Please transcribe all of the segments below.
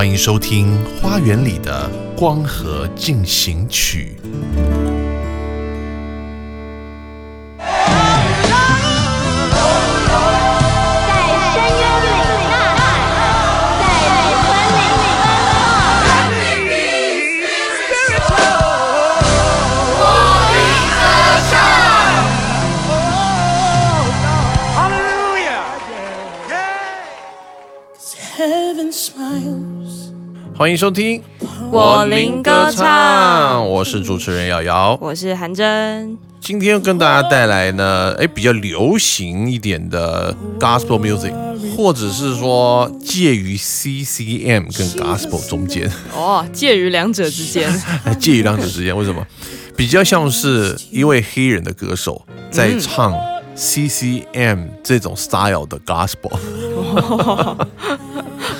欢迎收听《花园里的光合进行曲》。欢迎收听我林歌唱我是主持人瑶瑶。我是韩真，今天跟大家带来呢，哎，比较流行一点的 gospel music，或者是说介于 CCM 跟 gospel 中间，哦，介于两者之间，介于两者之间。为什么？比较像是一位黑人的歌手在唱 CCM 这种 style 的 gospel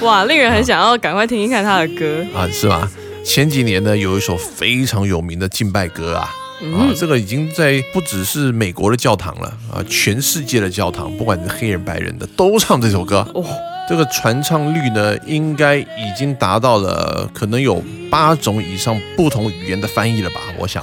哇，令人很想要赶快听一看他的歌。啊，是吧？前几年呢，有一首非常有名的敬拜歌啊。啊，这个已经在不只是美国的教堂了啊，全世界的教堂，不管是黑人白人的，都唱这首歌。哦，这个传唱率呢，应该已经达到了可能有八种以上不同语言的翻译了吧？我想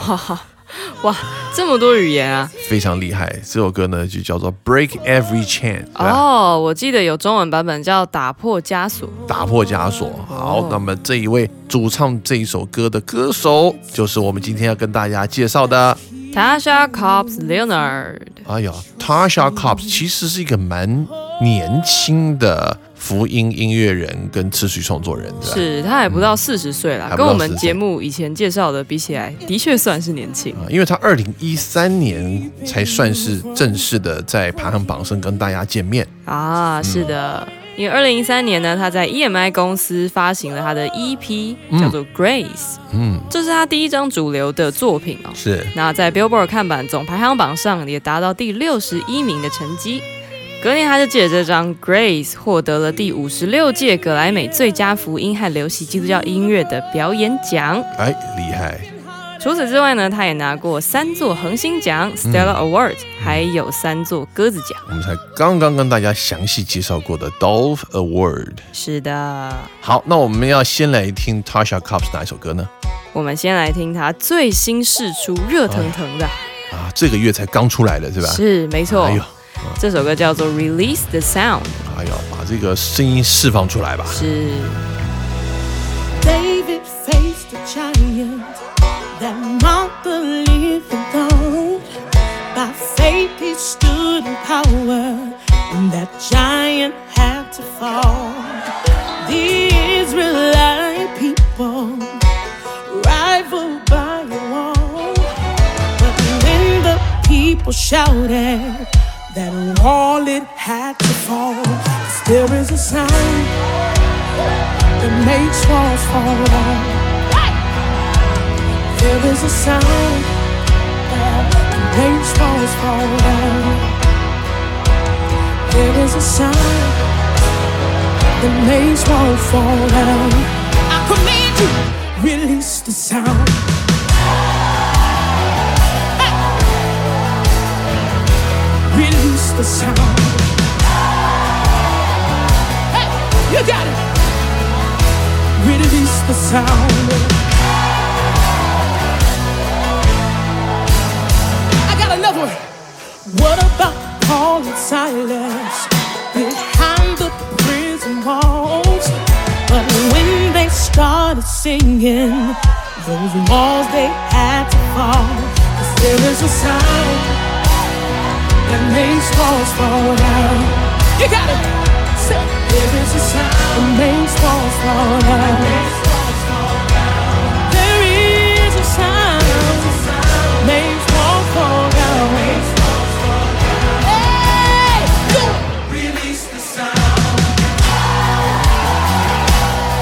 哇，这么多语言啊！非常厉害。这首歌呢就叫做《Break Every Chain》？哦，我记得有中文版本叫《打破枷锁》。打破枷锁。好哦，那么这一位主唱这一首歌的歌手，就是我们今天要跟大家介绍的。Tasha Cobbs Leonard，哎呀，Tasha Cobbs 其实是一个蛮年轻的福音音乐人跟词曲创作人，对吧？是他还不到四十岁啦，跟我们40节目以前介绍的比起来，的确算是年轻。啊，因为他二零一三年才算是正式的在排行榜上跟大家见面。啊，是的，因为二零一三年呢，他在 EMI 公司发行了他的 EP，叫做《Grace》，嗯，这是他第一张主流的作品哦。是那在 Billboard 看板总排行榜上也达到第六十一名的成绩。隔年，他就借着这张《Grace》获得了第五十六届格莱美最佳福音和流行基督教音乐的表演奖。哎，厉害，除此之外呢，他也拿过三座恒星奖 （Stella Award），、还有三座鸽子奖。我们才刚刚跟大家详细介绍过的 Dove Award。是的，好，那我们要先来听 Tasha Cobbs 哪一首歌呢？我们先来听他最新试出热腾腾的，啊，这个月才刚出来的是吧？是没错，哎呦，这首歌叫做《Release the Sound》，哎呦，把这个声音释放出来吧。是 David faced a giant that mocked the living God. By faith he stood in power, and that giant had to fall. The Israelite people rivaled by a wall, but when the people shouted that wall it had to fall, 'cause there is a sound that makes walls fall down. There is a sound that makes walls fall down. There is a sound that makes walls fall down. I command you, release the sound. The sound. Hey, you got it release the sound. I got another one. What about Paul and Silas behind the prison walls? But when they started singing, those walls they had to fall. 'Cause there is a sound that makes walls fall down. You got it. Say, there is a sound that makes walls fall down. There is a sound makes walls fall down. Release the sound.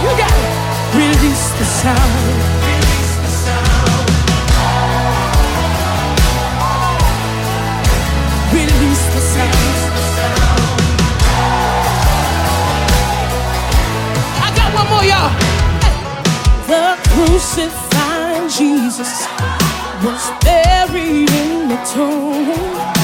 You got it. Release the sound. The crucified Jesus was buried in the tomb.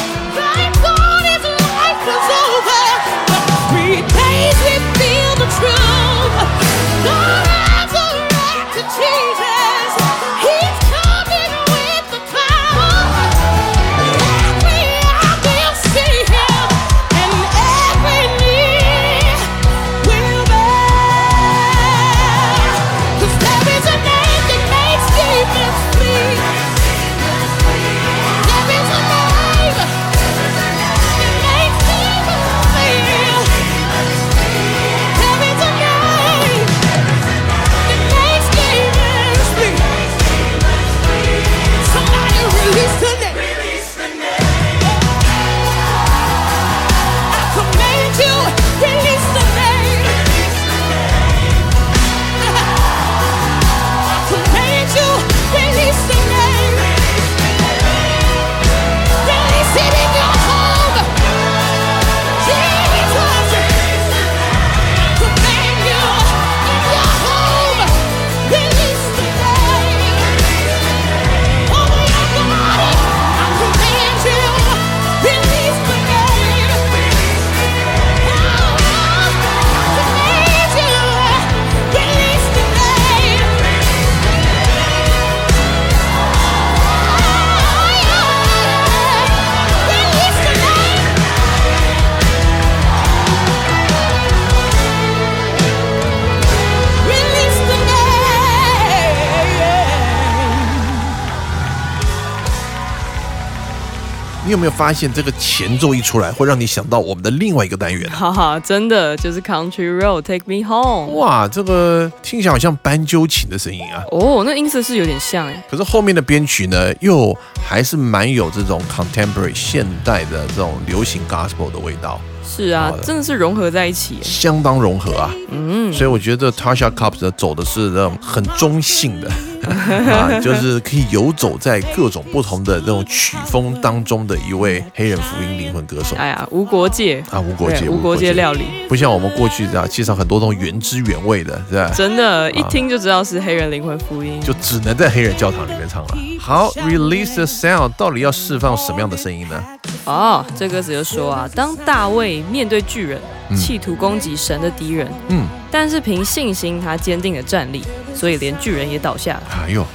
你有没有发现这个前奏一出来，会让你想到我们的另外一个单元？哈哈，真的就是 Country Road Take Me Home。哇，这个听起来好像斑鸠琴的声音啊！哦，那音色是有点像哎。可是后面的编曲呢，又还是蛮有这种 contemporary 现代的这种流行 gospel 的味道，是啊真的是融合在一起。相当融合啊。嗯，所以我觉得 Tasha Cobbs 走的是那种很中性的 啊，就是可以游走在各种不同的那种曲风当中的一位黑人福音灵魂歌手哎呀，无国界啊，无国界，无国界料理，不像我们过去这样介绍很多这种原汁原味的，是吧？真的，一听就知道是黑人灵魂福音。就只能在黑人教堂里面唱了。好，Release the Sound 到底要释放什么样的声音呢？哦，这歌词就说啊，当大卫面对巨人，企图攻击神的敌人，嗯，但是凭信心他坚定的站立，所以连巨人也倒下了。哎呦，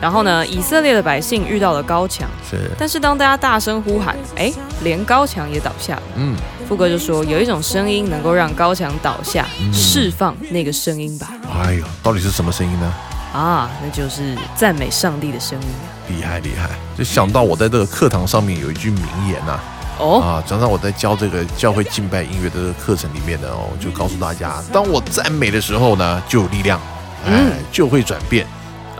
然后呢，以色列的百姓遇到了高墙，是，但是当大家大声呼喊，哎，连高墙也倒下了。嗯，副歌就说有一种声音能够让高墙倒下，释放那个声音吧。哎呦，到底是什么声音呢？啊，那就是赞美上帝的声音啊。厉害厉害！就想到我在这个课堂上面有一句名言呐、哦，啊，常常我在教这个教会敬拜音乐的课程里面呢，哦，就告诉大家，当我赞美的时候呢，就有力量，哎，嗯。就会转变，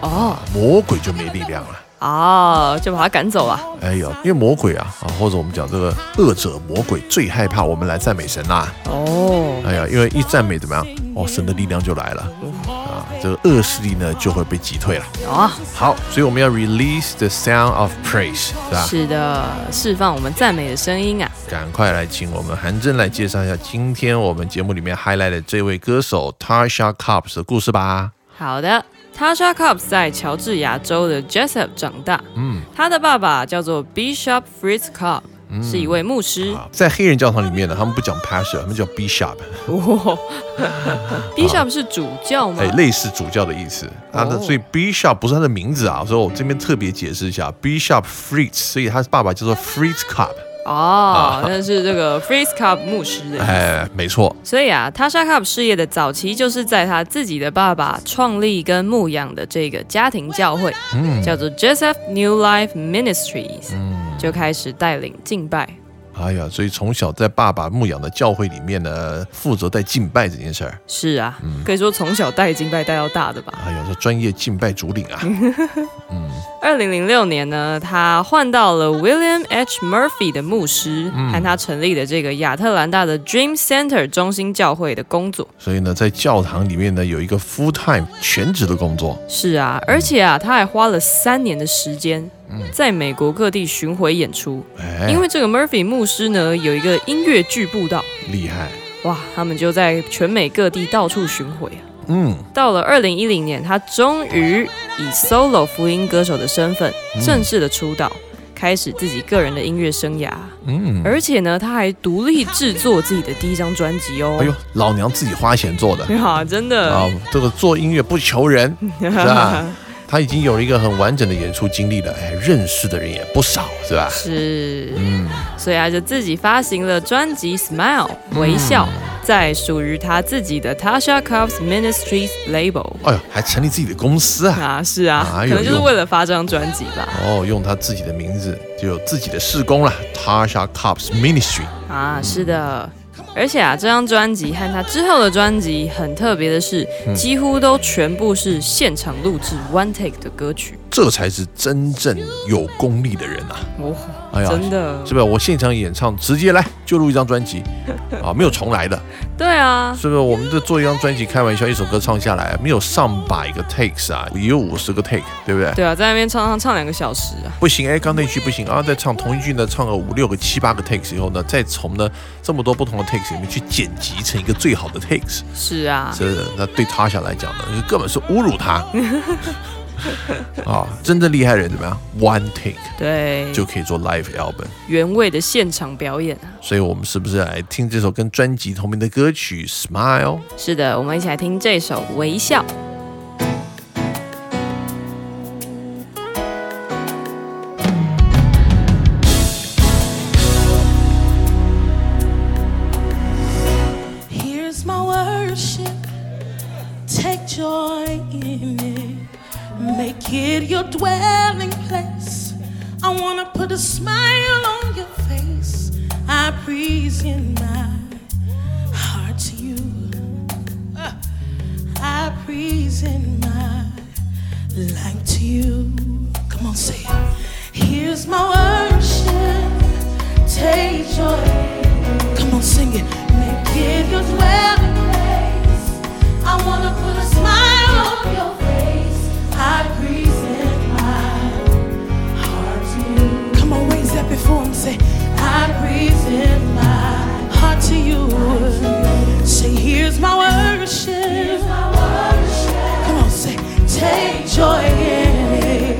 哦，魔鬼就没力量了。啊，就把他赶走啊。哎呦，因为魔鬼啊啊，或者我们讲这个恶者魔鬼最害怕我们来赞美神啦、哦，哎呀，因为一赞美怎么样？哦，神的力量就来了啊，这个恶势力呢就会被击退了。哦，好，所以我们要 release the sound of praise，是吧？是的，释放我们赞美的声音啊。赶快来请我们韩真来介绍一下今天我们节目里面 highlight 的这位歌手 Tasha Cobbs 的故事吧。好的，Tasha Cobbs 在乔治亚州的 Jessup 长大，嗯，他的爸爸叫做 Bishop Fritz Cobb，、是一位牧师。啊在黑人教堂里面呢，他们不讲 pastor，他们叫 bishop，哇，Bishop 是主教吗哎，？类似主教的意思。他的哦所以 bishop 不是他的名字啊，所以我这边特别解释一下，bishop Fritz，所以他爸爸叫做 Fritz Cobb。哦，那是这个 Freeze Cup 牧师的。哎，没错，所以啊，Tasha Cup 事业的早期就是在他自己的爸爸创立跟牧养的这个家庭教会，嗯，叫做 Joseph New Life Ministries，、就开始带领敬拜。哎呀，所以从小在爸爸牧养的教会里面呢，负责带敬拜这件事儿。是啊，可以说从小带敬拜带到大的吧。哎呀，这专业敬拜主领啊，嗯 二零零六年呢，他换到了 William H. Murphy 的牧师，和他成立的这个亚特兰大的 Dream Center 中心教会的工作。所以呢，在教堂里面呢，有一个 full time 全职的工作。是啊，而且啊，他还花了三年的时间在美国各地巡回演出。哎，因为这个 Murphy 牧师呢，有一个音乐剧步道，厉害，哇，他们就在全美各地到处巡回啊。嗯，到了二零一零年，他终于以 solo 福音歌手的身份正式的出道，开始自己个人的音乐生涯。嗯，而且呢，他还独立制作自己的第一张专辑哦。哎呦，老娘自己花钱做的呀，真的啊，这个做音乐不求人，是吧？他已经有了一个很完整的演出经历了，哎，认识的人也不少，是吧？是，嗯，所以他就自己发行了专辑《Smile》微笑，在属于他自己的 Tasha Cobbs Ministries label。哎呦，还成立自己的公司啊！啊，是啊，可能就是为了发这张专辑吧。哦，用他自己的名字，就有自己的事工了，Tasha Cobbs Ministry。啊，是的。而且啊，这张专辑和他之后的专辑很特别的是，几乎都全部是现场录制 one take 的歌曲。这才是真正有功力的人啊！哦，哎呀，真的是不是？我现场演唱，直接来就录一张专辑 啊，没有重来的，对啊，是不是？我们这做一张专辑，开玩笑，一首歌唱下来，没有上百个 takes 啊，也有五十个 take，对不对？对啊，在那边唱唱唱两个小时啊。不行，哎，刚那句不行啊，再唱同一句呢，唱个五六个、七八个 takes 以后呢，再从呢这么多不同的 takes 里面去剪辑成一个最好的 takes，是啊，是的，那对他想来讲呢，根本是侮辱他。啊，真正厉害的人怎么样？One take 对，就可以做 live album。原味的现场表演啊。所以我们是不是来听这首跟专辑同名的歌曲《Smile》？是的，我们一起来听这首《微笑》。Say, I present my heart to you. Say, here's my worship. Come on, say, take joy in it.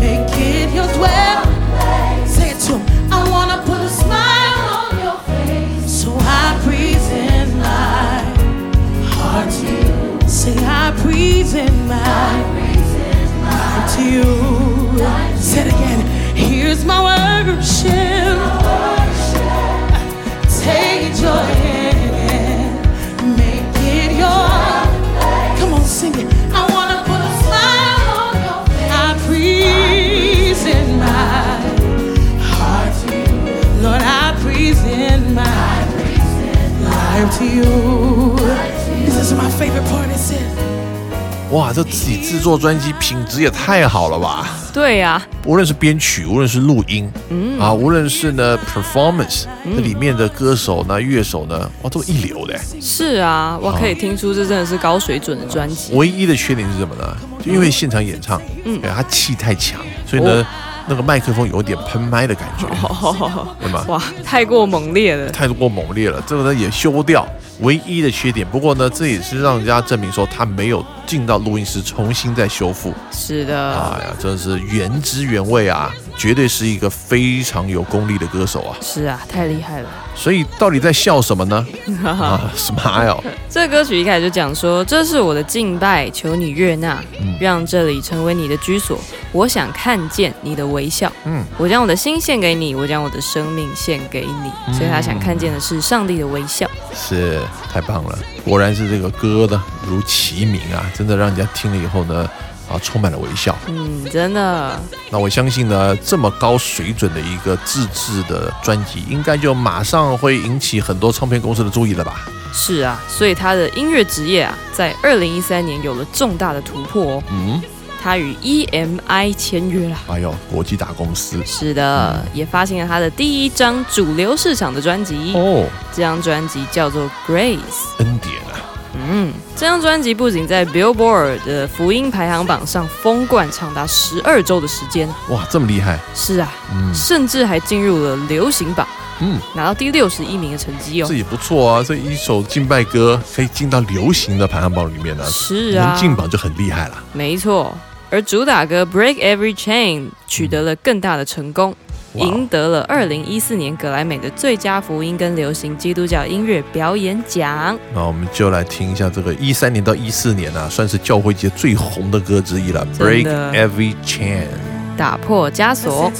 Make it your dwelling. Say it to him. I wanna put a smile on your face. So I present my heart to you. Say I present my 哇，这自己制作专辑品质也太好了吧！对呀、无论是编曲，无论是录音，嗯啊，无论是呢 performance，这里面的歌手呢、乐手呢，哇，都一流的。是啊，我可以听出这真的是高水准的专辑。唯一的缺点是什么呢？就因为现场演唱，嗯，他气太强，所以呢，哦那个麦克风有点喷麦的感觉，对吗？哇，太过猛烈了。太过猛烈了，这个呢也修掉，唯一的缺点。不过呢，这也是让人家证明说他没有进到录音室重新再修复。是的，哎呀，真的是原汁原味啊，绝对是一个非常有功力的歌手啊。是啊，太厉害了。所以到底在笑什么呢？啊，smile，这歌曲一开始就讲说，这是我的敬拜，求你悦纳，让这里成为你的居所。我想看见你的微笑，嗯，我将我的心献给你，我将我的生命献给你。所以他想看见的是上帝的微笑。是太棒了，果然是这个歌的如其名啊，真的让人家听了以后呢，啊，充满了微笑。嗯，真的那我相信呢，这么高水准的一个自制的专辑，应该就马上会引起很多唱片公司的注意了吧？是啊，所以他的音乐职业啊，在二零一三年有了重大的突破哦。嗯，他与 EMI 签约了。哎呦，国际大公司是的，也发行了他的第一张主流市场的专辑。哦，这张专辑叫做《Grace》。恩典啊，嗯，这张专辑不仅在 Billboard 的福音排行榜上封冠长达十二周的时间，哇，这么厉害，是啊，嗯。甚至还进入了流行榜，嗯，拿到第六十一名的成绩哦。这。也不错啊，这一首敬拜歌可以进到流行的排行榜里面呢，是啊。能，进榜就很厉害了。没错。而主打歌《Break Every Chain》取得了更大的成功，哇赢得了二零一四年格莱美的最佳福音跟流行基督教音乐表演奖。那我们就来听一下这个一三年到一四年啊，算是教会界最红的歌之一了，《Break Every Chain》。打破枷锁.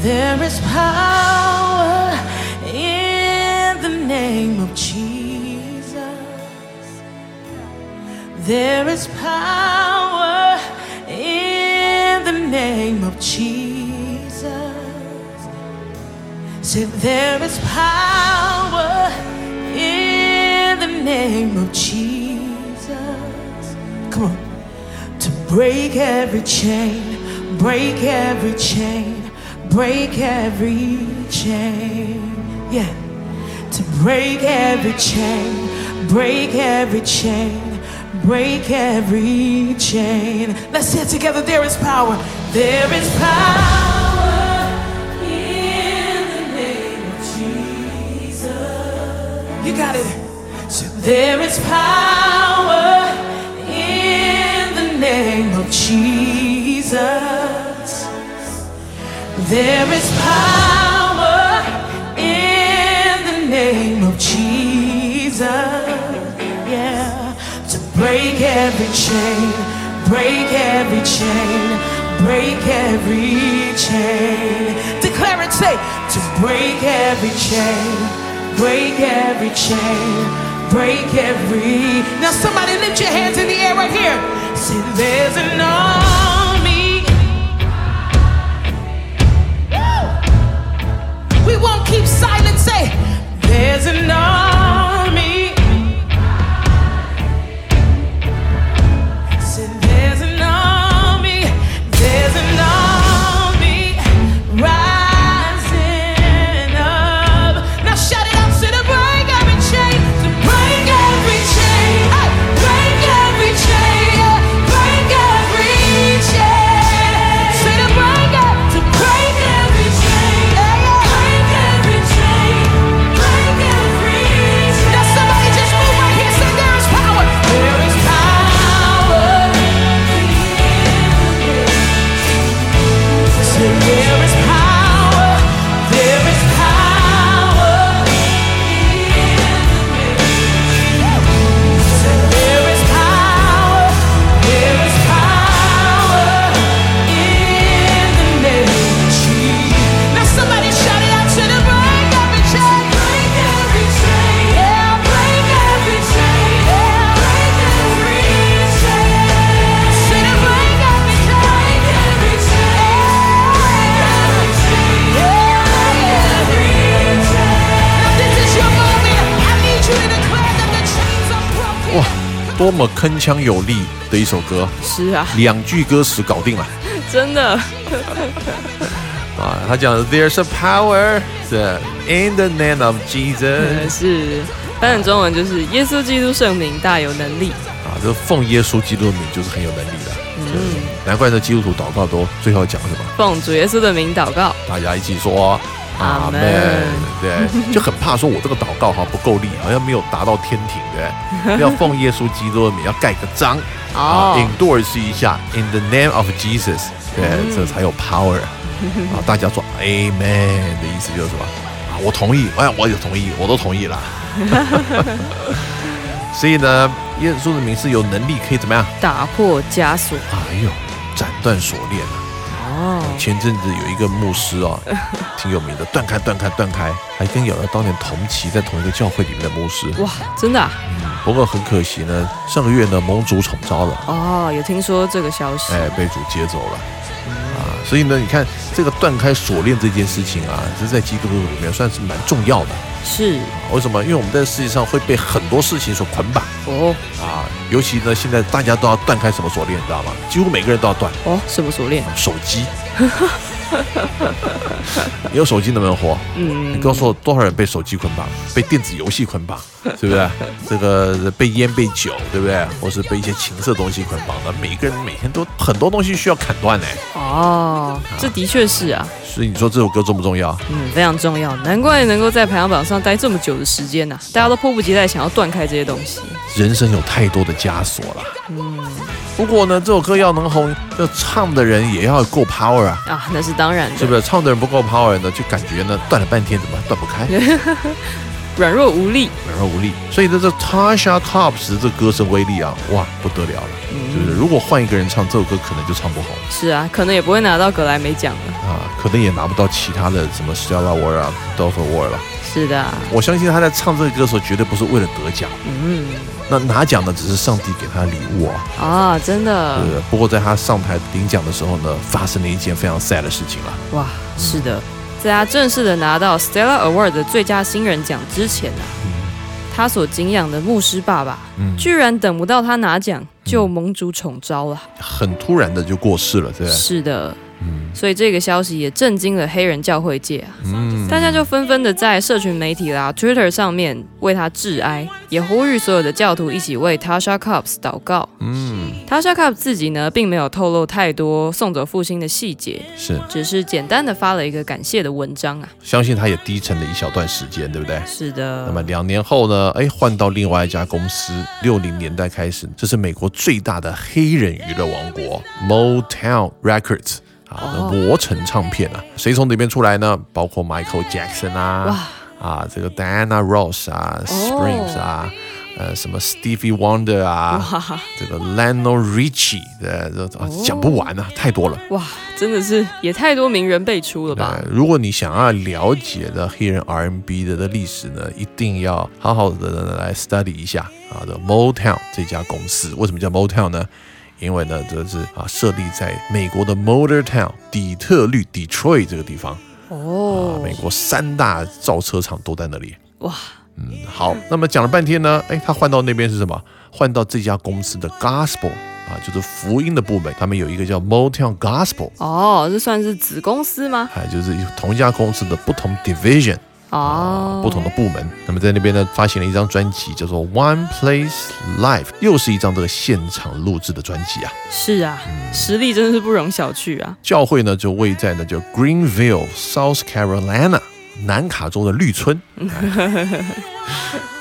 There is power in the name of Jesus. There is power in the name of Jesus. Say there is power in the name of Jesus. Come on to break every chain, break every chain, break every chain. Yeah, to break every chain, break every chain, break every chain. Let's say it together. There is power. There is power You got it. So there is power in the name of Jesus. There is power in the name of Jesus. Yeah, to break every chain, break every chain, break every chain. Declare it, say, to break every chain, break every chain, break every. Now, somebody lift your hands in the air right here. Say, there's an army. Woo! We won't keep silent. Say, there's an army. 多么铿锵有力的一首歌，是啊，两句歌词搞定了 真的 啊！他讲 There's a power in the name of Jesus 是翻成中文就是耶稣基督圣名大有能力。啊，这奉耶稣基督的名就是很有能力的。嗯，难怪这基督徒祷告都最后讲什么？奉主耶稣的名祷告，大家一起说阿门对，就很怕说我这个祷告哈不够力，好像没有达到天庭的，要奉耶稣基督的名，要盖个章啊哦，endorse 一下 in the name of Jesus，对，这才有 power 啊。大家说 Amen 的意思就是什么啊？我同意，哎，我也同意，我都同意了。所以呢，耶稣的名是有能力可以怎么样？打破枷锁。哎呦，斩断锁链啊！哦，前阵子有一个牧师哦，挺有名的，断开断开断开，还跟瑶瑶当年同期在同一个教会里面的牧师。哇，真的啊？不过很可惜呢，上个月呢盟主宠招了，哦，有听说这个消息。哎，被主接走了。啊，所以呢，你看这个断开锁链这件事情啊，这在基督徒里面算是蛮重要的。是为什么？因为我们在世界上会被很多事情所捆绑哦啊，尤其呢，现在大家都要断开什么锁链，你知道吗？几乎每个人都要断哦，什么锁链？手机。你有手机能不能活？嗯你告诉我多少人被手机捆绑，被电子游戏捆绑，是不是？这个被烟、被酒，对不对？或是被一些情色东西捆绑的，每个人每天都很多东西需要砍断呢。哦，这的确是啊，所以你说这首歌重不重要？嗯，非常重要，难怪能够在排行榜上待这么久的时间呐、大家都迫不及待想要断开这些东西。人生有太多的枷锁了。嗯，不过呢，这首歌要能红，要唱的人也要够 power 啊。啊，那是当然的，是不是唱的人不够 power 呢？就感觉呢断了半天怎么断不开，软弱无力，软弱无力。所以呢，这 Tasha Cobbs 的这歌声威力啊，哇，不得了了，是不是？如果换一个人唱这首歌，可能就唱不好是啊，可能也不会拿到格莱美奖了。啊，可能也拿不到其他的什么 Stella Award 啊、d o f f Award 了。是的啊，我相信他在唱这个歌的时候，绝对不是为了得奖，嗯那拿奖的只是上帝给他的礼物啊。啊，真的对不对？不过在他上台领奖的时候呢，发生了一件非常 sad 的事情了。哇，是的，在他正式的拿到 Stella Award 的最佳新人奖之前啊，他所敬仰的牧师爸爸，嗯居然等不到他拿奖就盟主宠招了。很突然的就过世了，对不对？是的，嗯所以这个消息也震惊了黑人教会界啊。嗯，大家就纷纷的在社群媒体啦、Twitter 上面为他致哀，也呼吁所有的教徒一起为 Tasha Cobbs 祷告。嗯 Tasha Cobbs 自己呢，并没有透露太多送走父亲的细节，是，只是简单的发了一个感谢的文章啊。相信他也低沉了一小段时间，对不对？是的，那么两年后呢？哎，换到另外一家公司，六零年代开始，这是美国最大的黑人娱乐王国 Motown Records 啊，哦魔城唱片啊，谁从里面出来呢？包括 Michael Jackson 啊，哇，啊，这个 Diana Ross 啊，Springs 啊，呃，什么 Stevie Wonder 啊，这个 Lionel Richie 的，这啊讲不完啊，太多了。哇，真的是也太多名人辈出了吧？如果你想要了解的黑人 R&B 的的历史呢，一定要好好的来 study 一下啊的 Motown 这家公司。为什么叫 Motown 呢？因为呢，这是啊设立在美国的 Motor Town 底特律 Detroit 这个地方啊，哦，美国三大造车厂都在那里。哇，嗯，好，那么讲了半天呢，哎，他换到那边是什么？换到这家公司的 Gospel 啊，就是福音的部门，他们有一个叫 Motown Gospel，哦，这算是子公司吗？哎，就是同一家公司的不同 division 哦，不同的部门。那么在那边呢，发行了一张专辑，叫做 One Place Live，又是一张这个现场录制的专辑啊。是啊，嗯实力真的是不容小觑啊。教会呢就位在呢叫 Greenville, South Carolina，南卡州的绿村。哎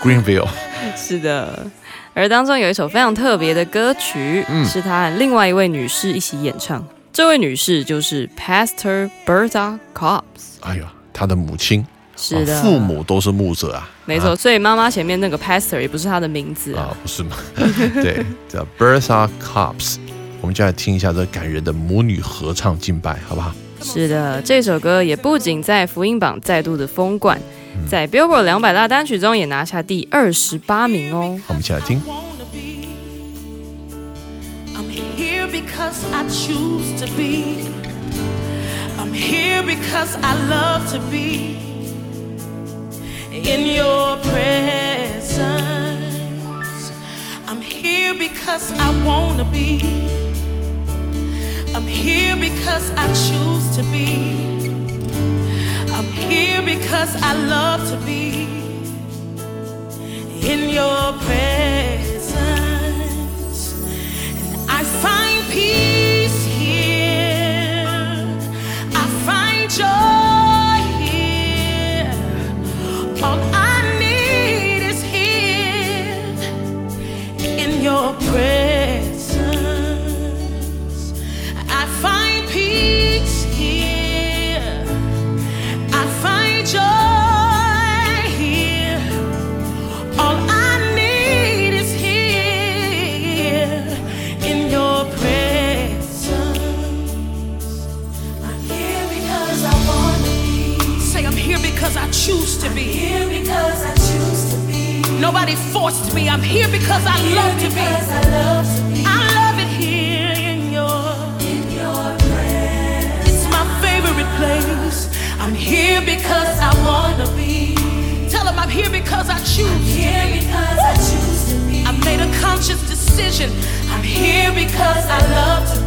Greenville，是的，而当中有一首非常特别的歌曲，嗯是他和另外一位女士一起演唱。这位女士就是 Pastor Bertha Cobbs。哎呀，她的母亲，是的，啊父母都是牧者啊。没错，所以妈妈前面那个 Pastor 也不是她的名字啊。啊，不是吗？对，叫 Bertha Cobbs。我们就来听一下这感人的母女合唱敬拜，好不好？是的，这首歌也不仅在福音榜再度的封冠，嗯在 Billboard 两百大单曲中也拿下第二十八名哦。我们一起来听。In your presence. I'm here because I wanna be. I'm here because I choose to be. I'm here because I love to be in your presence. And I find peace Nobody forced me. I'm here because I love to be. I love to be I love it here in your. in your presence. It's my favorite place. I'm here because I want to be. Tell them I'm here because I choose. Here because I choose to be. I made a conscious decision. I'm here because I love to be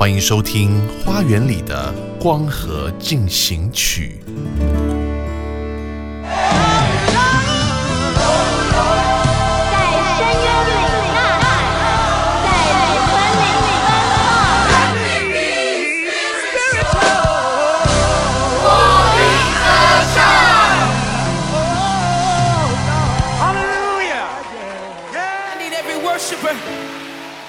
欢迎收听《花园里的光合进行曲》。在深渊里呐喊，在里奔放。I need every worshiper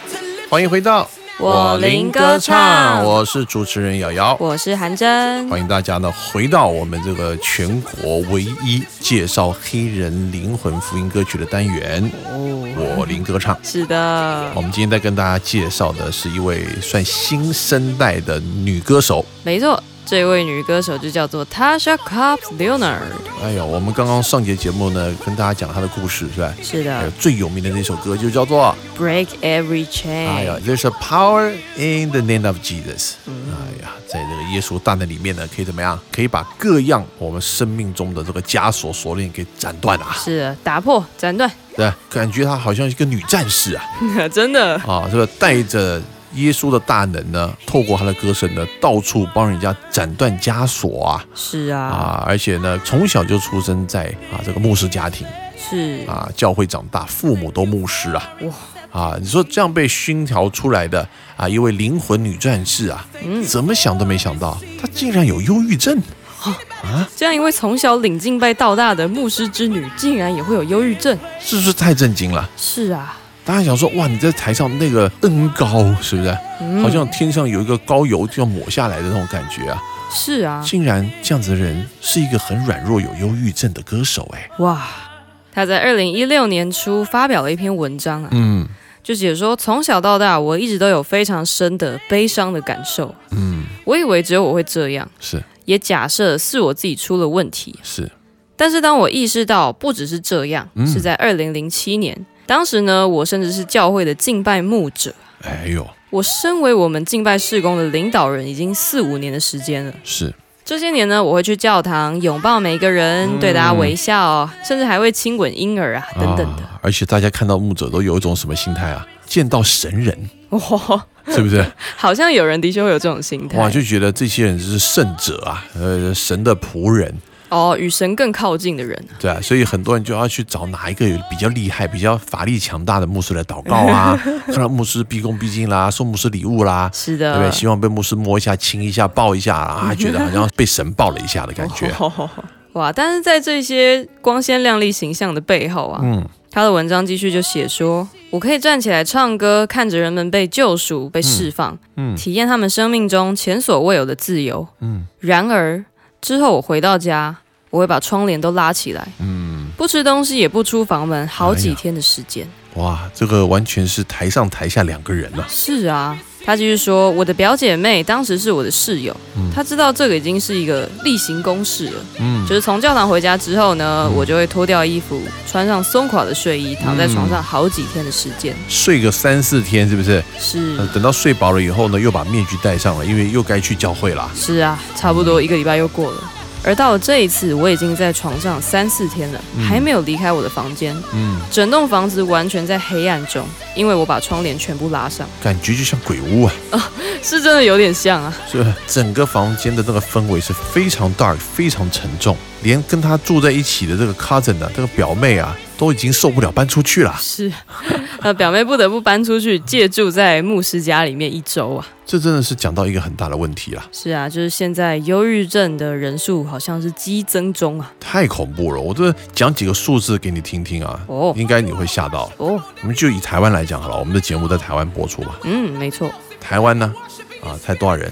to lift 欢迎回到我灵歌唱我是主持人瑶瑶。我是韩真，欢迎大家呢回到我们这个全国唯一介绍黑人灵魂福音歌曲的单元哦，我灵歌唱。是的，我们今天在跟大家介绍的是一位算新生代的女歌手。没错，这位女歌手就叫做 Tasha Cobbs Leonard。哎呦，我们刚刚上节节目呢，跟大家讲她的故事，是吧？是还有的最有名的那首歌就叫做，Break Every 哎呀 Chain。，There's a power in the name of Jesus。哎呀，在这个耶稣大能里面呢，可以怎么样？可以把各样我们生命中的这个枷锁锁链给斩断啊！是的，打破、斩断，对，感觉她好像一个女战士啊！真的啊，这个带着耶稣的大能呢，透过他的歌声呢，到处帮人家斩断枷锁啊！是啊，啊，而且呢，从小就出生在啊这个牧师家庭是啊，教会长大，父母都牧师啊。哇，啊，你说这样被熏陶出来的啊，一位灵魂女战士啊，嗯怎么想都没想到，她竟然有忧郁症。啊这样一位从小领敬拜到大的牧师之女，竟然也会有忧郁症。是不是太震惊了？是啊，大家想说，哇，你在台上那个恩高，是不是？嗯好像天上有一个高油就要抹下来的那种感觉啊！是啊，竟然这样子的人是一个很软弱、有忧郁症的歌手，哎，哇！他在二零一六年初发表了一篇文章啊，嗯就写说从小到大我一直都有非常深的悲伤的感受，嗯，我以为只有我会这样，是也假设是我自己出了问题。是，但是当我意识到不只是这样，嗯是在二零零七年，当时呢，我甚至是教会的敬拜牧者。哎呦，我身为我们敬拜事工的领导人，已经四五年的时间了。是这些年呢，我会去教堂拥抱每一个人，嗯对大家微笑，甚至还会亲吻婴儿啊，等等的。啊而且大家看到牧者都有一种什么心态啊？见到神人，哇、是不是？好像有人的确会有这种心态。哇，就觉得这些人是圣者啊，呃，神的仆人，哦，与神更靠近的人啊，对啊，所以很多人就要去找哪一个有比较厉害、比较法力强大的牧师来祷告啊，看到牧师毕恭毕敬啦，送牧师礼物啦，是的，对不对？希望被牧师摸一下、亲一下、抱一下啊，觉得好像被神抱了一下的感觉。哇！但是在这些光鲜亮丽形象的背后啊，嗯，他的文章继续就写说：“我可以站起来唱歌，看着人们被救赎、被释放，嗯体验他们生命中前所未有的自由。嗯然而之后我回到家，我会把窗帘都拉起来，嗯，不吃东西，也不出房门，好几天的时间。哇，这个完全是台上台下两个人了、是啊，他继续说，我的表姐妹当时是我的室友，她知道这个已经是一个例行公事了。嗯就是从教堂回家之后呢，我就会脱掉衣服，穿上松垮的睡衣，躺在床上好几天的时间。睡个三四天，是不是？是呃，等到睡饱了以后呢，又把面具戴上了，因为又该去教会啦。是啊，差不多一个礼拜又过了。而到了这一次，我已经在床上三四天了，还没有离开我的房间。嗯，整栋房子完全在黑暗中，因为我把窗帘全部拉上，感觉就像鬼屋啊，啊是真的有点像啊。是整个房间的那个氛围是非常 dark，非常沉重，连跟他住在一起的这个 cousin 啊，这个表妹啊，都已经受不了，搬出去了。是，呃，表妹不得不搬出去，借住在牧师家里面一周啊。这真的是讲到一个很大的问题啦，是啊，就是现在忧郁症的人数好像是激增中啊。太恐怖了。我这讲几个数字给你听听啊，哦应该你会吓到。哦，我们就以台湾来讲好了，我们的节目在台湾播出嘛。嗯，没错，台湾呢，啊，才多少人？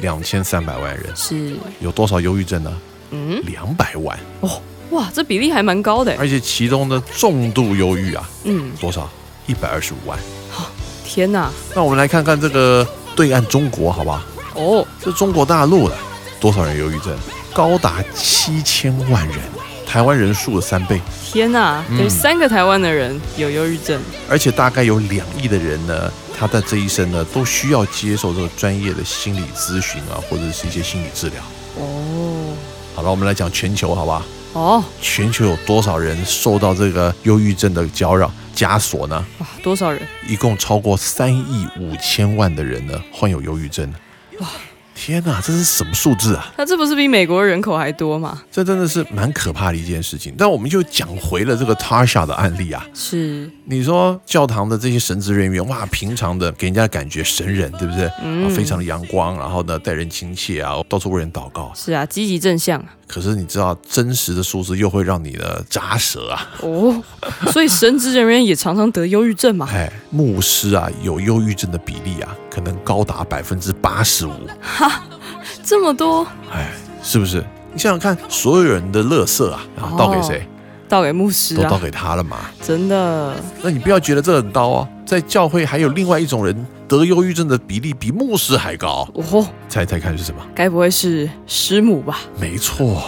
两千三百万人，是，有多少忧郁症呢？嗯，两百万哦，哇，这比例还蛮高的。而且其中的重度忧郁啊，嗯，多少？一百二十五万。天哪，那我们来看看这个对岸中国，好吧？哦，这中国大陆的多少人忧郁症？高达七千万人，台湾人数的三倍，天哪，嗯有三个台湾的人有忧郁症。而且大概有两亿的人呢，他的这一生呢都需要接受这个专业的心理咨询啊，或者是一些心理治疗。哦，好了，我们来讲全球，好吧？哦，全球有多少人受到这个忧郁症的搅扰枷锁呢？哇，多少人？一共超过三亿五千万的人呢患有忧郁症。哇，天哪，这是什么数字啊？那这不是比美国人口还多吗？这真的是蛮可怕的一件事情。但我们就讲回了这个 Tasha 的案例啊。是，你说教堂的这些神职人员，哇，平常的给人家感觉神人，对不对？嗯啊，非常的阳光，然后呢，待人亲切啊，到处为人祷告。是啊，积极正向啊。可是你知道，真实的数字又会让你的扎舌啊。哦，所以神职人员也常常得忧郁症嘛。哎，牧师啊，有忧郁症的比例啊，可能高达百分之八十五。哈这么多，哎，是不是？你想想看，所有人的乐色啊，然后倒给谁？倒给牧师啊，都倒给他了嘛？真的那你不要觉得这很高哦，在教会还有另外一种人得忧郁症的比例比牧师还高，哦，猜猜看是什么？该不会是师母吧？没错，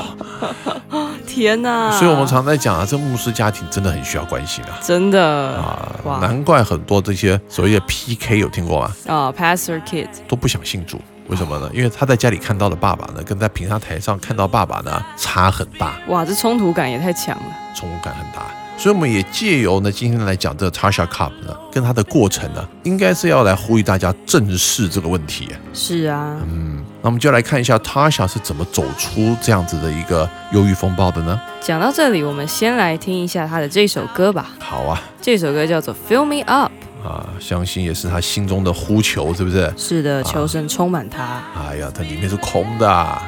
天哪！所以我们常在讲啊，这牧师家庭真的很需要关心啊。真的啊哇，难怪很多这些所谓的 PK 有听过吗？啊，Pastor Kids 都不想信主，为什么呢？因为他在家里看到的爸爸呢，跟在平常台上看到爸爸呢差很大，哇，这冲突感也太强了。冲突感很大。所以我们也借由呢今天来讲这个 Tasha Cup 呢，跟他的过程呢，应该是要来呼吁大家正视这个问题。是啊，嗯，那我们就来看一下 Tasha 是怎么走出这样子的一个忧郁风暴的呢？讲到这里，我们先来听一下他的这首歌吧。好啊，这首歌叫做《Fill Me Up》，啊，相信也是他心中的呼求，是不是？是的，求神充满他。哎呀，它里面是空的啊、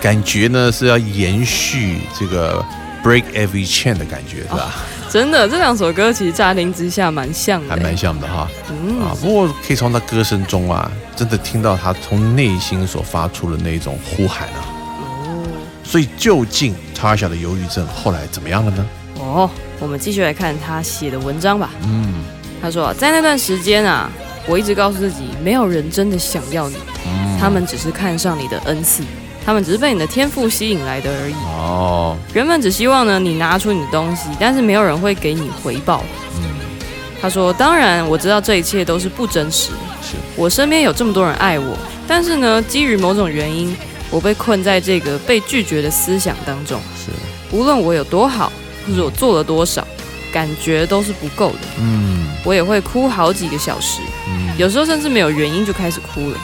感觉呢是要延续这个 Break Every Chain 的感觉，是吧？真的，这两首歌其实乍听之下蛮像的，还蛮像的哈。嗯啊，不过可以从他歌声中啊，真的听到他从内心所发出的那种呼喊啊。哦所以究竟 Tasha 的忧郁症后来怎么样了呢？哦，我们继续来看他写的文章吧。嗯，他说，在那段时间啊，我一直告诉自己，没有人真的想要你，他们只是看上你的恩赐，他们只是被你的天赋吸引来的而已。哦，人们只希望呢你拿出你的东西，但是没有人会给你回报。他说：“当然，我知道这一切都是不真实的。是我身边有这么多人爱我，但是呢，基于某种原因，我被困在这个被拒绝的思想当中。是，无论我有多好，或者我做了多少，感觉都是不够的。嗯我也会哭好几个小时，嗯，有时候甚至没有原因就开始哭了，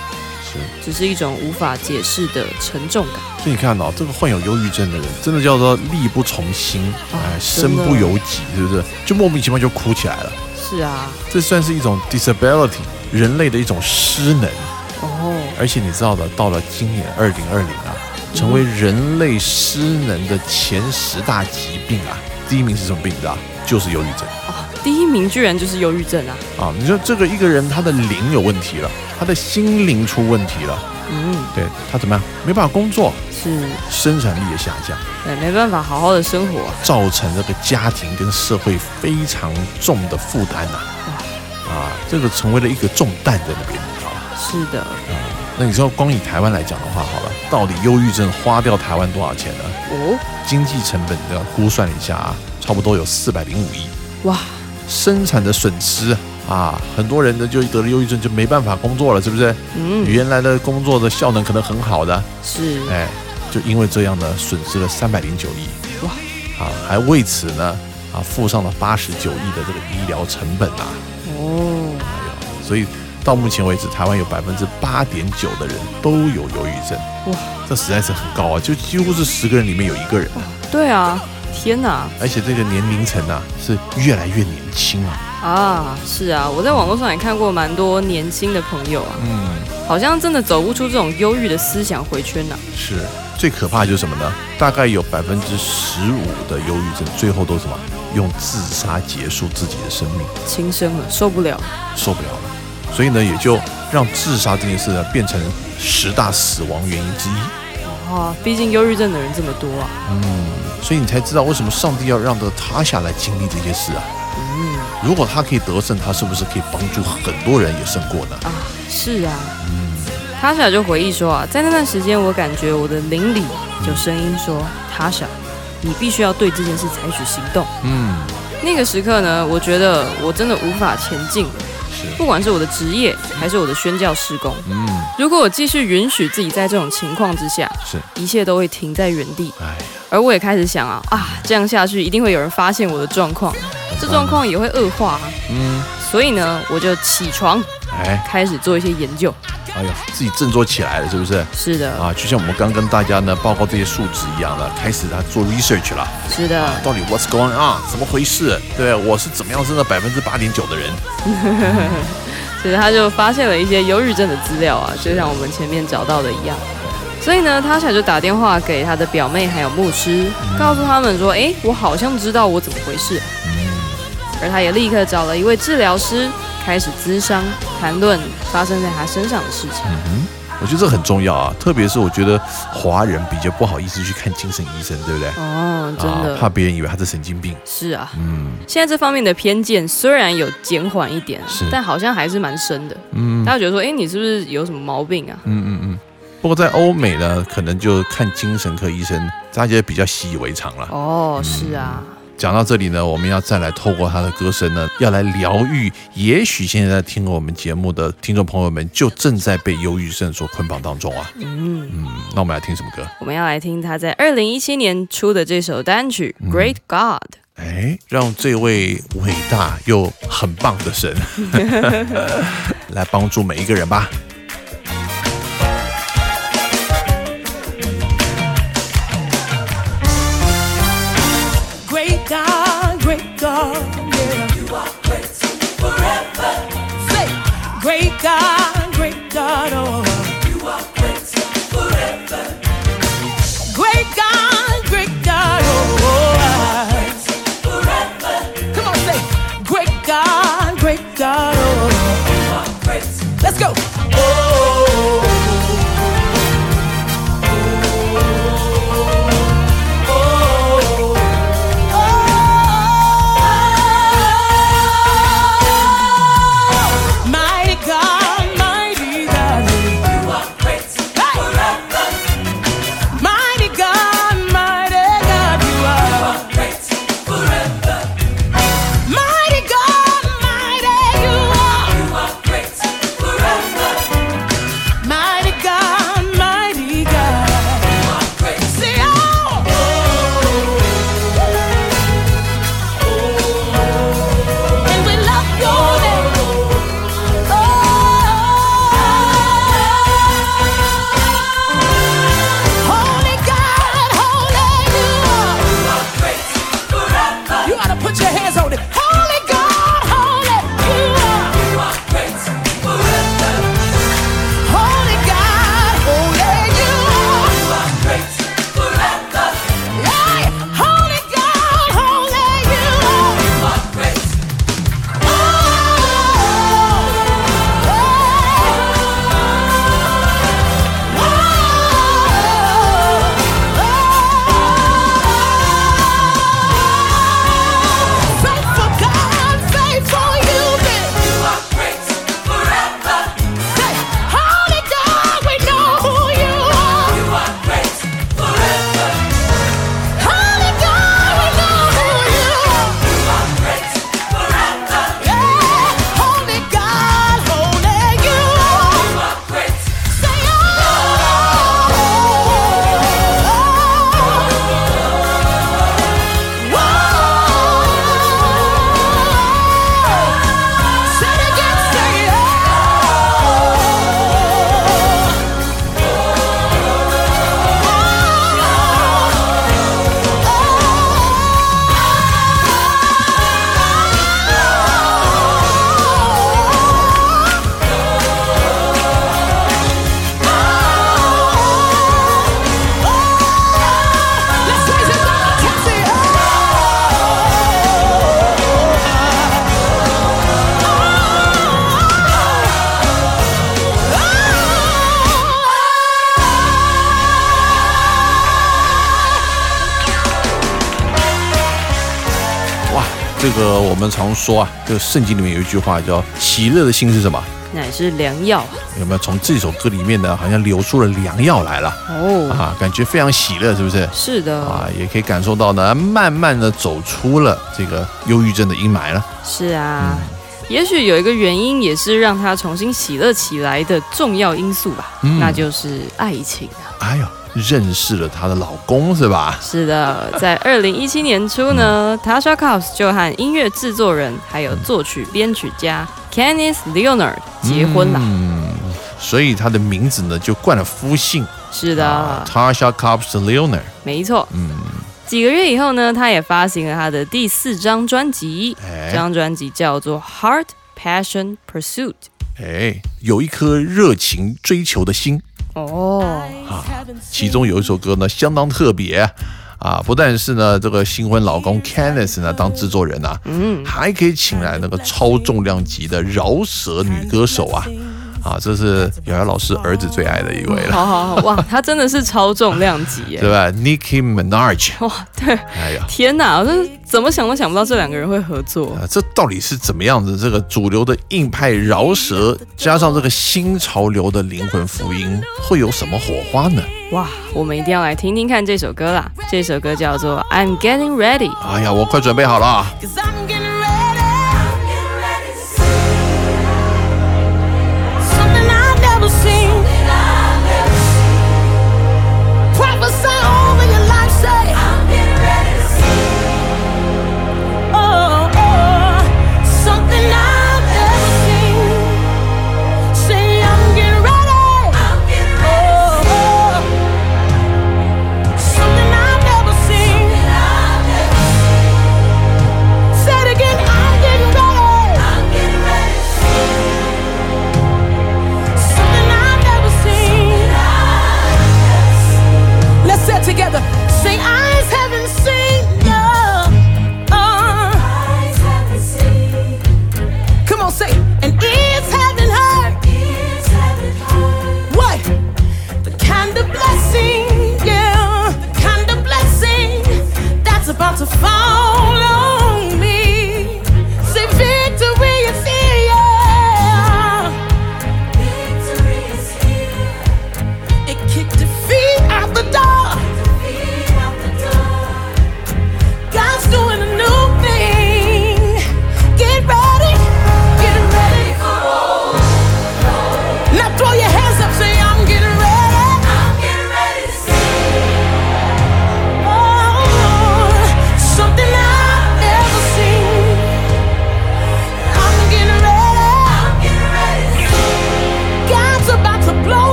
是。只是一种无法解释的沉重感。所以你看到、这个患有忧郁症的人，真的叫做力不从心，哎，身不由己，是不是？就莫名其妙就哭起来了。是啊，这算是一种 disability，人类的一种失能。哦，而且你知道的，到了今年二零二零啊，成为人类失能的前十大疾病啊，第一名是什么病？你知道？就是忧郁症第一名居然就是忧郁症啊！啊！你说这个一个人他的灵有问题了，他的心灵出问题了，嗯，对他怎么样？没办法工作，是，生产力也下降。对，没办法好好的生活啊。造成这个家庭跟社会非常重的负担呐、啊，这个成为了一个重担在那边，你知道吗？是的，那你知道光以台湾来讲的话，好了，到底忧郁症花掉台湾多少钱呢？哦，经济成本这样估算一下啊，差不多有四百零五亿，哇，生产的损失啊，很多人呢就得了忧郁症就没办法工作了，是不是？嗯，原来的工作的效能可能很好的，是，哎，就因为这样呢，损失了三百零九亿，哇，啊，还为此呢啊付上了八十九亿的这个医疗成本啊，哦，所以到目前为止，台湾有百分之八点九的人都有忧郁症，哇，这实在是很高啊，就几乎是十个人里面有一个人。啊，对啊，天哪，而且这个年龄层啊是越来越年轻啊，啊，是啊，我在网络上也看过蛮多年轻的朋友啊，嗯，好像真的走不出这种忧郁的思想回圈呐、是。最可怕的就是什么呢？大概有百分之十五的忧郁症最后都什么？用自杀结束自己的生命。轻生了，受不了。受不了了，所以呢，也就让自杀这件事呢变成十大死亡原因之一。哇，毕竟忧郁症的人这么多啊。嗯所以你才知道为什么上帝要让这个他下来经历这些事啊。嗯如果他可以得胜，他是不是可以帮助很多人也胜过呢？啊，是啊。塔莎就回忆说啊，在那段时间，我感觉我的灵里有声音说：“塔莎，你必须要对这件事采取行动。嗯，”那个时刻呢，我觉得我真的无法前进不管是我的职业还是我的宣教施工。嗯，如果我继续允许自己在这种情况之下，是，一切都会停在原地。而我也开始想啊啊，这样下去一定会有人发现我的状况，这状况也会恶化、啊。嗯，所以呢，我就起床哎，开始做一些研究。哎呀，自己振作起来了，是不是？是的，啊，就像我们刚跟大家呢报告这些数值一样的，开始他做 research 了。是的，到底 what's going on？怎么回事？对我是怎么样升到百分之八点九的人？所以他就发现了一些忧郁症的资料啊，就像我们前面找到的一样。所以呢，他想就打电话给他的表妹还有牧师，告诉他们说：“哎，我好像知道我怎么回事。”而他也立刻找了一位治疗师，开始咨商，谈论发生在他身上的事情。嗯哼我觉得这很重要啊，特别是我觉得华人比较不好意思去看精神医生，对不对？哦，真的、啊，怕别人以为他是神经病。是啊。嗯现在这方面的偏见虽然有减缓一点是，但好像还是蛮深的。嗯大家觉得说，诶，你是不是有什么毛病啊？嗯嗯嗯。不过在欧美呢，可能就看精神科医生，大家比较习以为常了。哦，是啊，讲到这里呢，我们要再来透过他的歌声呢，要来疗愈。也许现在在听我们节目的听众朋友们，就正在被忧郁症所捆绑当中啊。嗯，嗯，那我们来听什么歌？我们要来听他在二零一七年出的这首单曲《Great God》。哎，让这位伟大又很棒的神来帮助每一个人吧。个我们常说啊，这个圣经里面有一句话叫“喜乐的心是什么乃是良药”，有没有？从这首歌里面呢，好像流出了良药来了哦。啊，感觉非常喜乐，是不是？是的，啊，也可以感受到呢，慢慢的走出了这个忧郁症的阴霾了。是啊。也许有一个原因，也是让他重新喜乐起来的重要因素吧，嗯那就是爱情啊。哎呦，认识了她的老公是吧？是的，在二零一七年初呢，Tasha Cobbs 就和音乐制作人还有作曲编曲家 Kenneth Leonard 结婚了。嗯，所以她的名字呢就冠了夫姓是的，啊，Tasha Cobbs Leonard。没错。嗯，几个月以后呢，他也发行了他的第四张专辑，哎这张专辑叫做《Heart Passion Pursuit》。哎，有一颗热情追求的心。哦，啊其中有一首歌呢，相当特别啊，不但是呢这个新婚老公 Kenneth 呢当制作人啊，嗯，还可以请来那个超重量级的饶舌女歌手啊，啊，这是瑶瑶老师儿子最爱的一位了，好好好，哇，他真的是超重量级耶！对吧？Nicki Minaj，哇，对，哎呀。天哪，我真是怎么想都想不到这两个人会合作。啊，这到底是怎么样子？这个主流的硬派饶舌，加上这个新潮流的灵魂福音，会有什么火花呢？哇，我们一定要来听听看这首歌啦！这首歌叫做《I'm Getting Ready》。哎呀，我快准备好了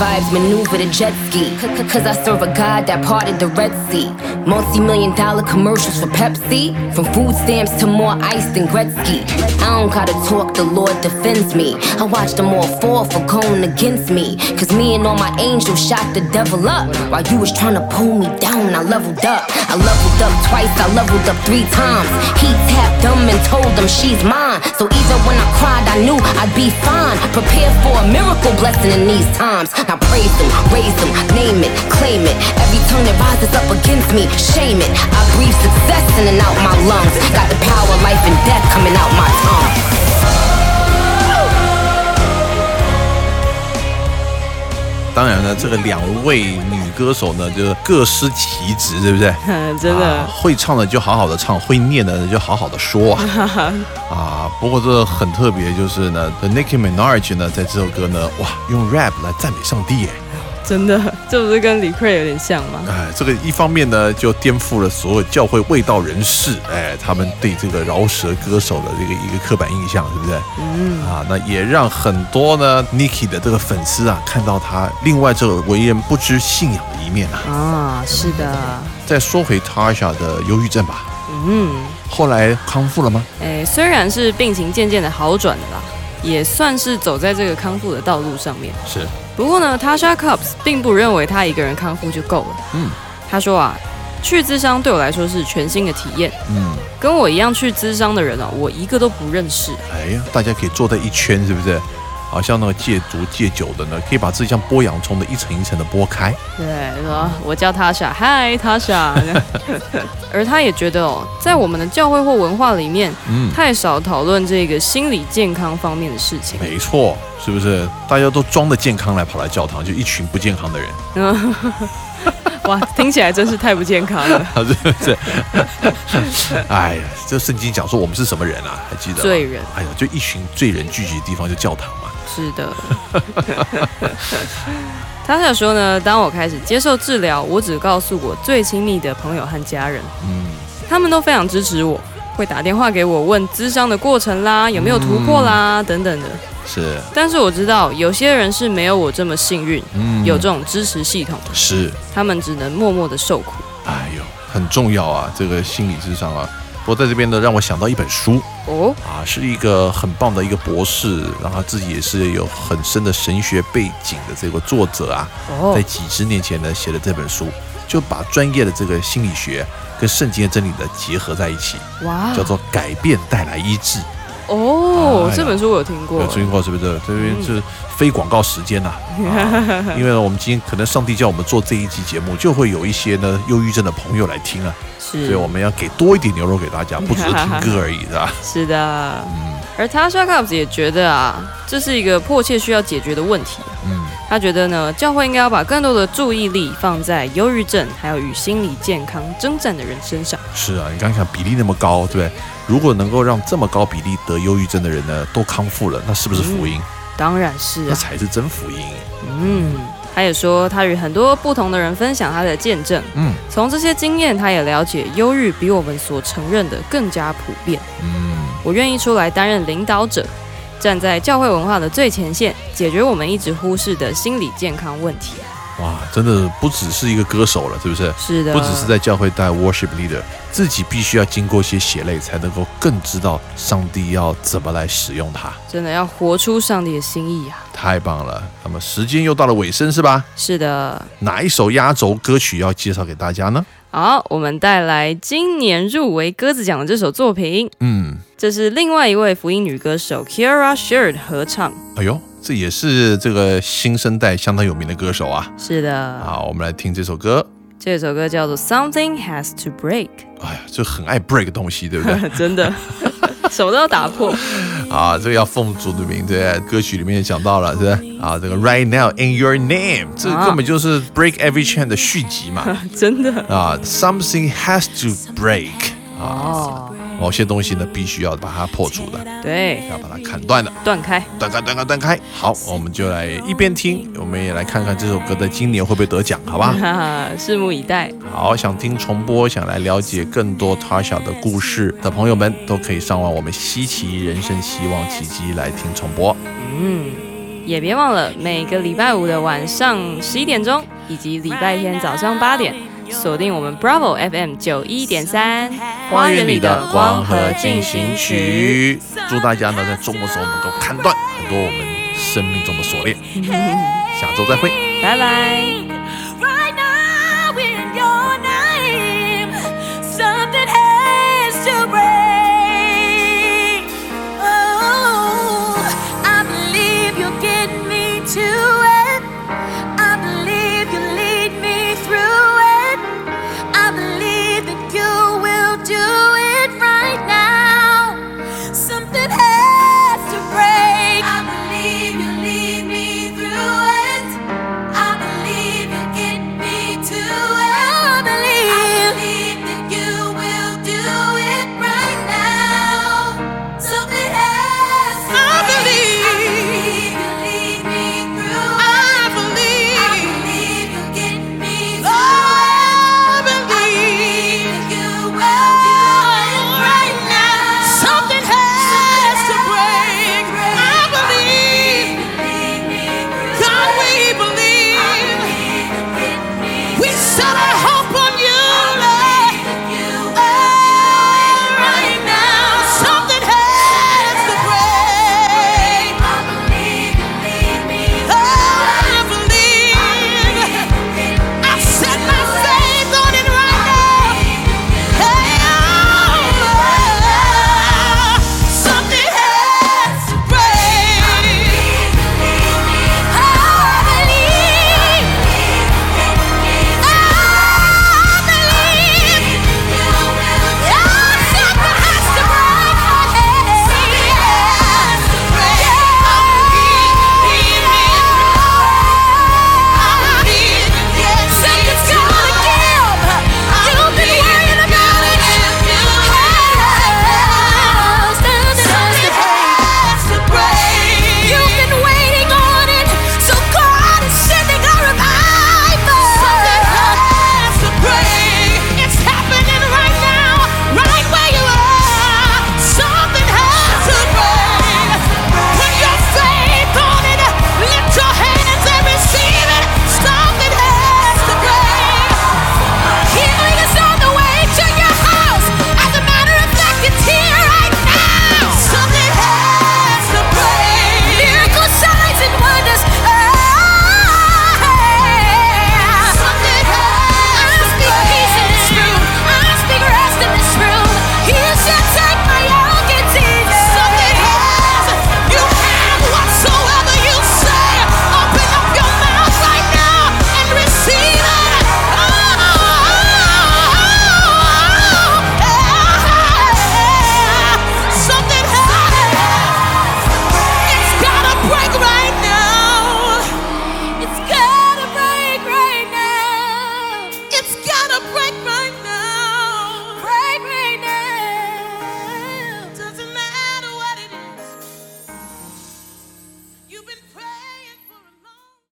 vibes maneuver the jet ski. Cause I serve a god that parted the Red Sea. Multi million dollar commercials for Pepsi. From food stamps to more ice than Gretzky. I don't gotta talk, the Lord defends me. I watch them all fall for going against me. Cause me and all my angels shot the devil up. While you was trying to pull me down, I leveled up. I leveled up twice, I leveled up three times. He tapped them and told them she's mine. So even when I cried, I knew I'd be fine. Prepare for a miracle blessing in these times. Now praise him, raise him, name it, claim it. Every tongue that rises up against me, shame it. I breathe success in and out my lungs. Got the power, of life and death coming out my tongue. 当然呢，这个两位女 歌手呢，就是各司其职，对不对？真的啊，会唱的就好好的唱，会念的就好好的说啊。啊，不过这很特别，就是呢，The Nicki Minaj 呢，在这首歌呢，哇，用 rap 来赞美上帝，哎，真的，这不是跟李逵有点像吗？哎，这个一方面呢，就颠覆了所有教会卫道人士，哎，他们对这个饶舌歌手的这个一个刻板印象，对不对？嗯，啊，那也让很多呢 Nicki 的这个粉丝啊，看到他另外这个为人不知信仰的一面啊。啊，是的，再说回 Tasha 的忧郁症吧，嗯，后来康复了吗？哎，虽然是病情渐渐的好转的啦，也算是走在这个康复的道路上面。是，不过呢，Tasha Cobbs 并不认为他一个人康复就够了。嗯他说啊，去咨商对我来说是全新的体验，嗯，跟我一样去咨商的人啊，我一个都不认识。哎呀，大家可以坐在一圈，是不是？好像那个戒毒戒酒的呢，可以把自己像剥洋葱的一层一层的剥开。对，说我叫 Tasha，嗨 Tasha。而他也觉得哦，在我们的教会或文化里面，嗯，太少讨论这个心理健康方面的事情。没错，是不是？大家都装的健康来跑来教堂，就一群不健康的人，哇，听起来真是太不健康了。啊，是不是？哎呀，这圣经讲说我们是什么人啊？还记得？罪人哎呀，就一群罪人聚集的地方就教堂嘛。是的。他想说呢，当我开始接受治疗，我只告诉我最亲密的朋友和家人，嗯，他们都非常支持我，会打电话给我问咨商的过程啦，有没有突破啦、等等的。是，但是我知道有些人是没有我这么幸运，嗯有这种支持系统的，是，他们只能默默的受苦。哎呦，很重要啊，这个心理智商啊。不过在这边呢，让我想到一本书哦，啊，是一个很棒的一个博士，然后自己也是有很深的神学背景的这个作者啊，哦。在几十年前呢写的这本书，就把专业的这个心理学跟圣经的真理呢结合在一起，哇。叫做改变带来医治。哦，哎这本书我有听过有，听过是不是？这边是非广告时间呐、啊，因为呢，我们今天可能上帝叫我们做这一集节目，就会有一些呢忧郁症的朋友来听啊，是，所以我们要给多一点牛肉给大家，不只是听歌而已，是吧？是的。嗯而 Tasha Cobbs 也觉得啊，这是一个迫切需要解决的问题。嗯，他觉得呢，教会应该要把更多的注意力放在忧郁症还有与心理健康征战的人身上。是啊，你刚想比例那么高，对不对？如果能够让这么高比例得忧郁症的人呢都康复了，那是不是福音？当然是啊，那才是真福音。嗯。他也说，他与很多不同的人分享他的见证，嗯从这些经验，他也了解忧郁比我们所承认的更加普遍。嗯，我愿意出来担任领导者，站在教会文化的最前线，解决我们一直忽视的心理健康问题。哇，真的不只是一个歌手了，是不是？是的，不只是在教会带 worship leader，自己必须要经过一些血泪，才能够更知道上帝要怎么来使用它。真的要活出上帝的心意啊！太棒了！那么时间又到了尾声，是吧？是的，哪一首压轴歌曲要介绍给大家呢？好，我们带来今年入围鸽子奖的这首作品，嗯，这是另外一位福音女歌手 Kira Sheard 合唱。哎呦，这也是这个新生代相当有名的歌手啊。是的，好，我们来听这首歌。这首歌叫做 Something Has to Break，哎呀，就很爱 break 东西，对不对？真的，什么都要打破。啊，这个要奉主的名，对，歌曲里面也讲到了，是？啊，这个 Right Now in Your Name，这啊根本就是 Break Every Chain 的续集嘛。真的啊，Something has to break 啊，哦，某些东西呢必须要把它破除的，对，要把它砍断的，断开。断开，断开，断开。好，我们就来一边听，我们也来看看这首歌在今年会不会得奖，好吧？哈哈，拭目以待。好，想听重播，想来了解更多 Tasha 的故事的朋友们，都可以上网我们稀奇人生希望奇迹来听重播。嗯，也别忘了每个礼拜五的晚上十一点钟，以及礼拜天早上八点，锁定我们 Bravo FM 九一点三，花园里的光合进行曲，祝大家呢在周末的时候能够砍断很多我们生命中的锁链。下周再会。拜拜。